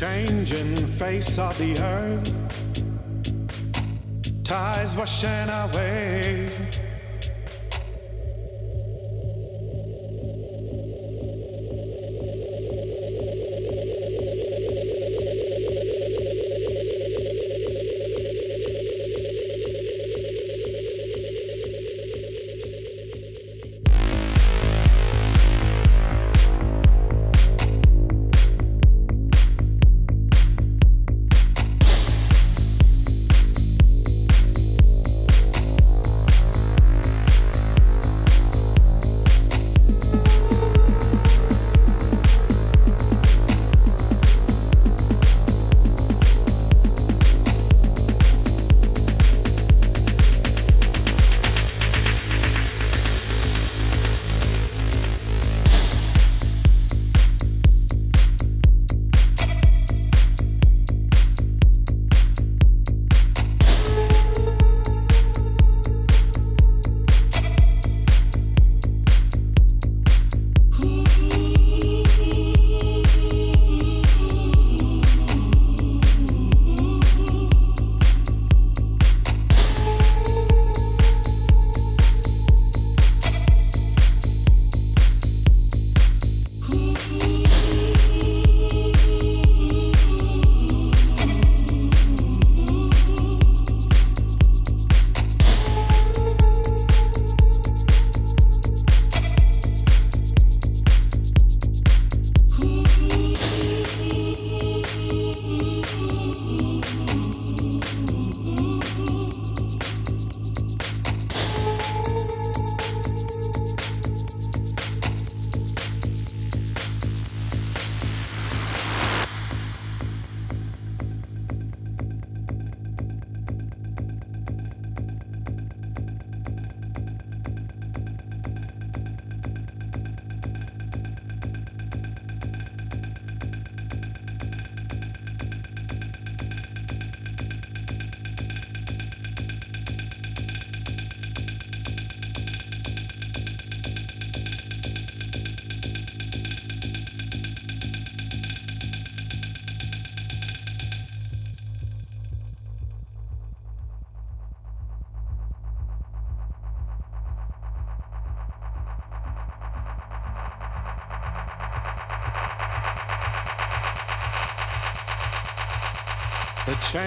changing face of the earth, tides washing away.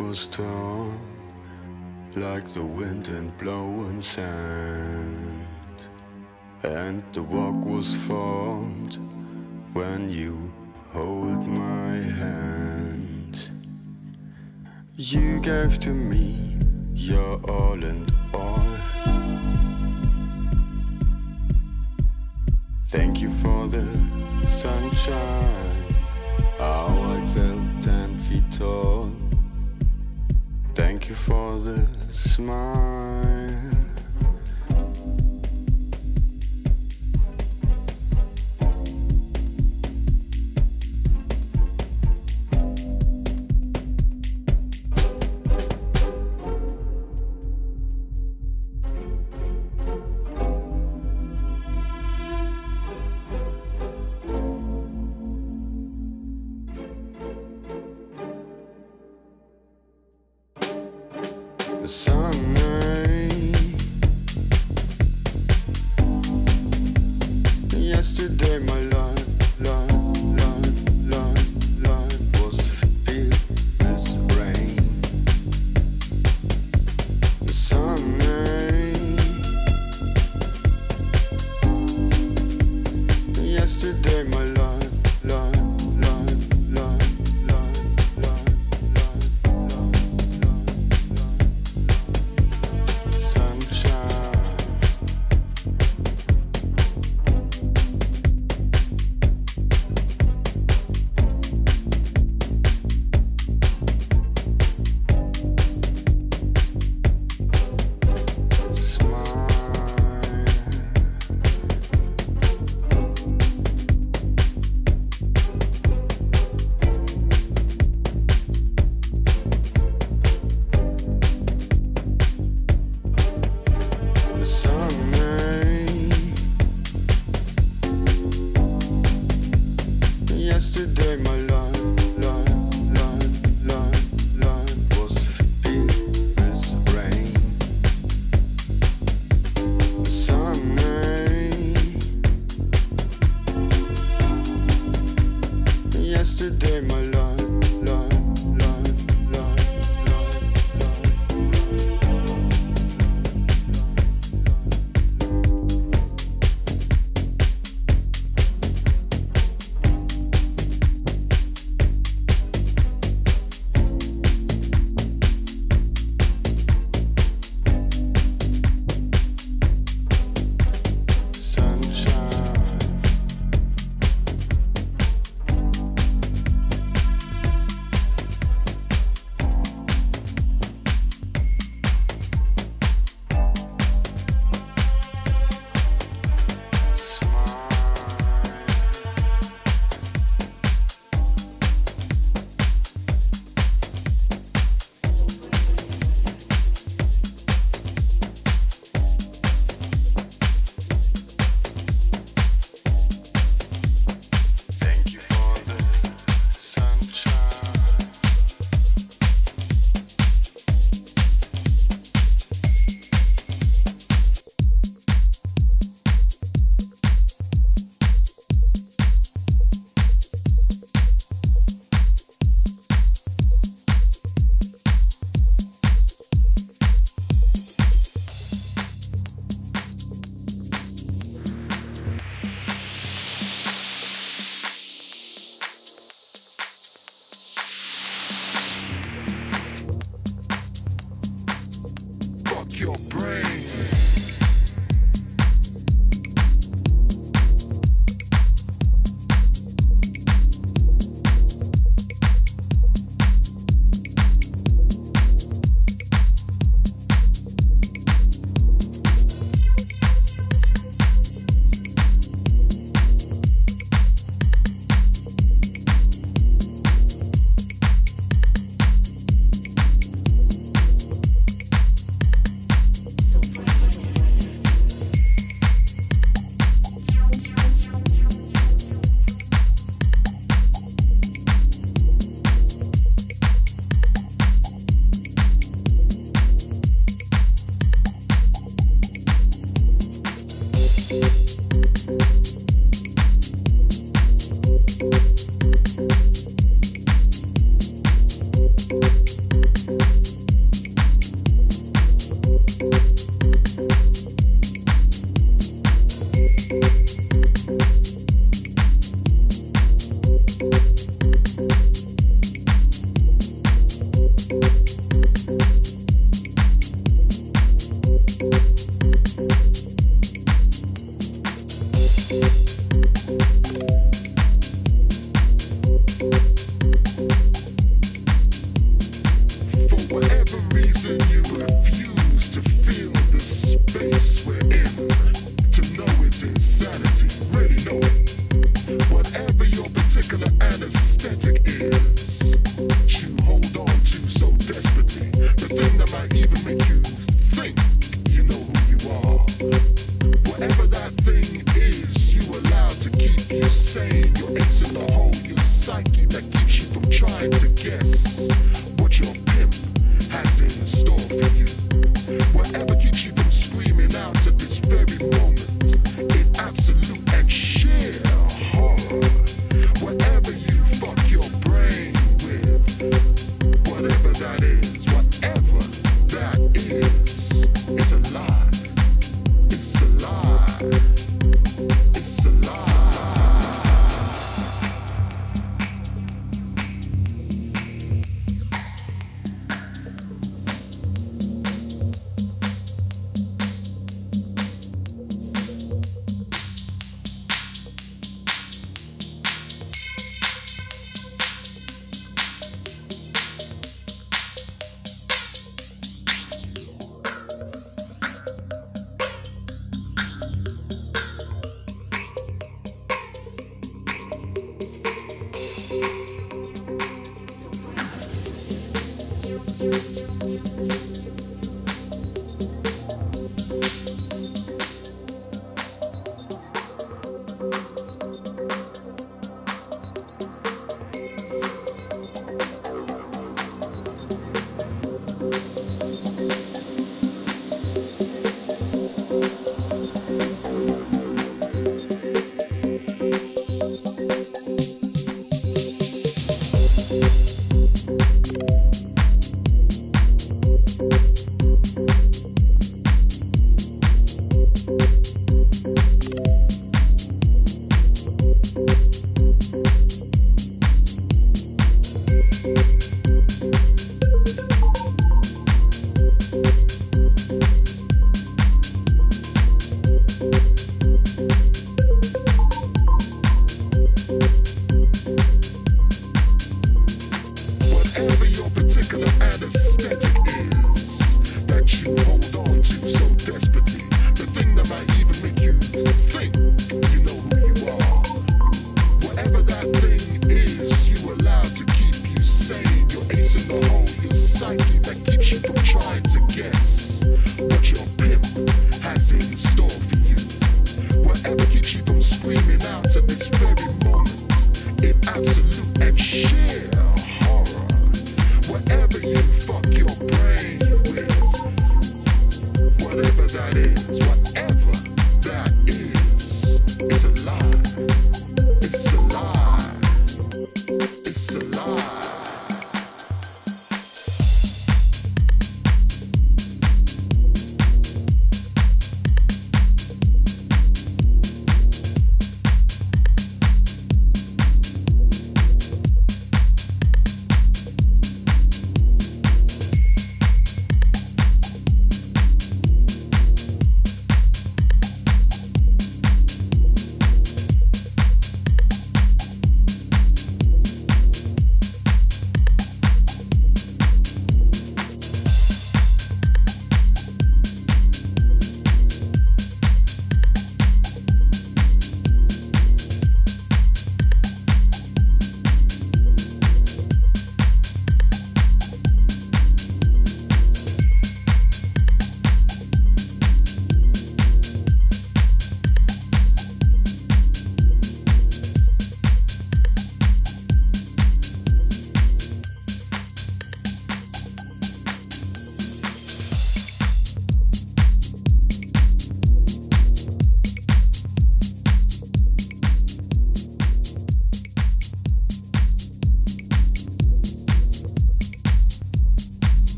Was torn like the wind and blowing sand. And the walk was formed when you hold my hand. You gave to me your all and all. Thank you for the sunshine. How I felt ten feet tall. You for the smile.